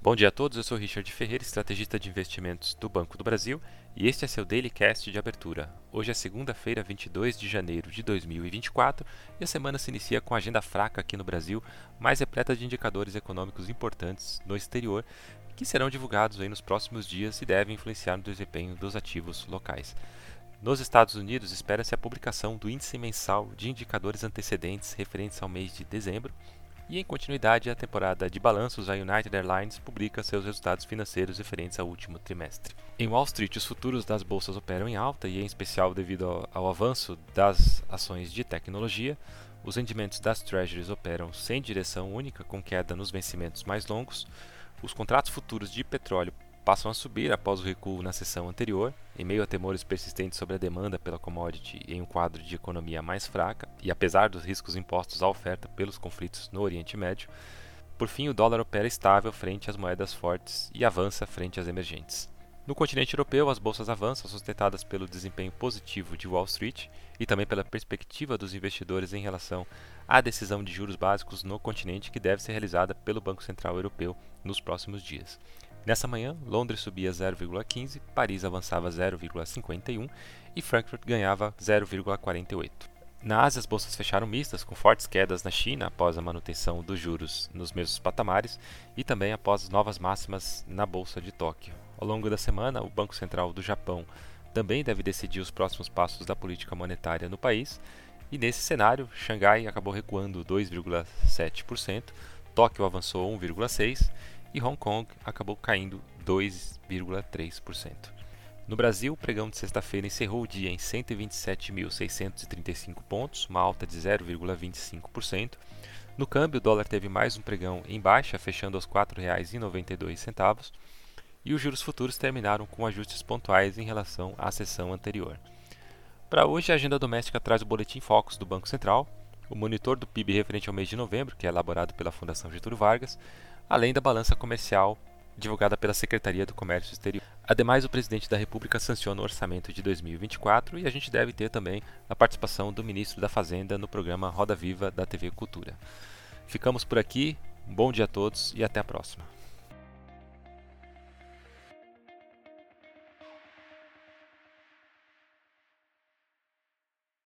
Bom dia a todos, eu sou Richard Ferreira, estrategista de investimentos do Banco do Brasil, e este é seu Daily Cast de abertura. Hoje é segunda-feira, 22 de janeiro de 2024, e a semana se inicia com agenda fraca aqui no Brasil, mais repleta de indicadores econômicos importantes no exterior, que serão divulgados aí nos próximos dias e devem influenciar no desempenho dos ativos locais. Nos Estados Unidos, espera-se a publicação do índice mensal de indicadores antecedentes referentes ao mês de dezembro, e em continuidade à temporada de balanços, a United Airlines publica seus resultados financeiros referentes ao último trimestre. Em Wall Street, os futuros das bolsas operam em alta e, em especial, devido ao, ao avanço das ações de tecnologia, os rendimentos das treasuries operam sem direção única, com queda nos vencimentos mais longos. Os contratos futuros de petróleo passam a subir após o recuo na sessão anterior, em meio a temores persistentes sobre a demanda pela commodity em um quadro de economia mais fraca e apesar dos riscos impostos à oferta pelos conflitos no Oriente Médio. Por fim, o dólar opera estável frente às moedas fortes e avança frente às emergentes. No continente europeu, as bolsas avançam, sustentadas pelo desempenho positivo de Wall Street e também pela perspectiva dos investidores em relação à decisão de juros básicos no continente que deve ser realizada pelo Banco Central Europeu nos próximos dias. Nessa manhã, Londres subia 0,15, Paris avançava 0,51 e Frankfurt ganhava 0,48. Na Ásia, as bolsas fecharam mistas, com fortes quedas na China após a manutenção dos juros nos mesmos patamares e também após novas máximas na bolsa de Tóquio. Ao longo da semana, o Banco Central do Japão também deve decidir os próximos passos da política monetária no país, e nesse cenário, Xangai acabou recuando 2,7%, Tóquio avançou 1,6% e Hong Kong acabou caindo 2,3%. No Brasil, o pregão de sexta-feira encerrou o dia em 127.635 pontos, uma alta de 0,25%. No câmbio, o dólar teve mais um pregão em baixa, fechando aos R$ 4,92, e os juros futuros terminaram com ajustes pontuais em relação à sessão anterior. Para hoje, a agenda doméstica traz o boletim Focus do Banco Central, o monitor do PIB referente ao mês de novembro, que é elaborado pela Fundação Getúlio Vargas, além da balança comercial divulgada pela Secretaria do Comércio Exterior. Ademais, o presidente da República sanciona o orçamento de 2024 e a gente deve ter também a participação do ministro da Fazenda no programa Roda Viva da TV Cultura. Ficamos por aqui, um bom dia a todos e até a próxima.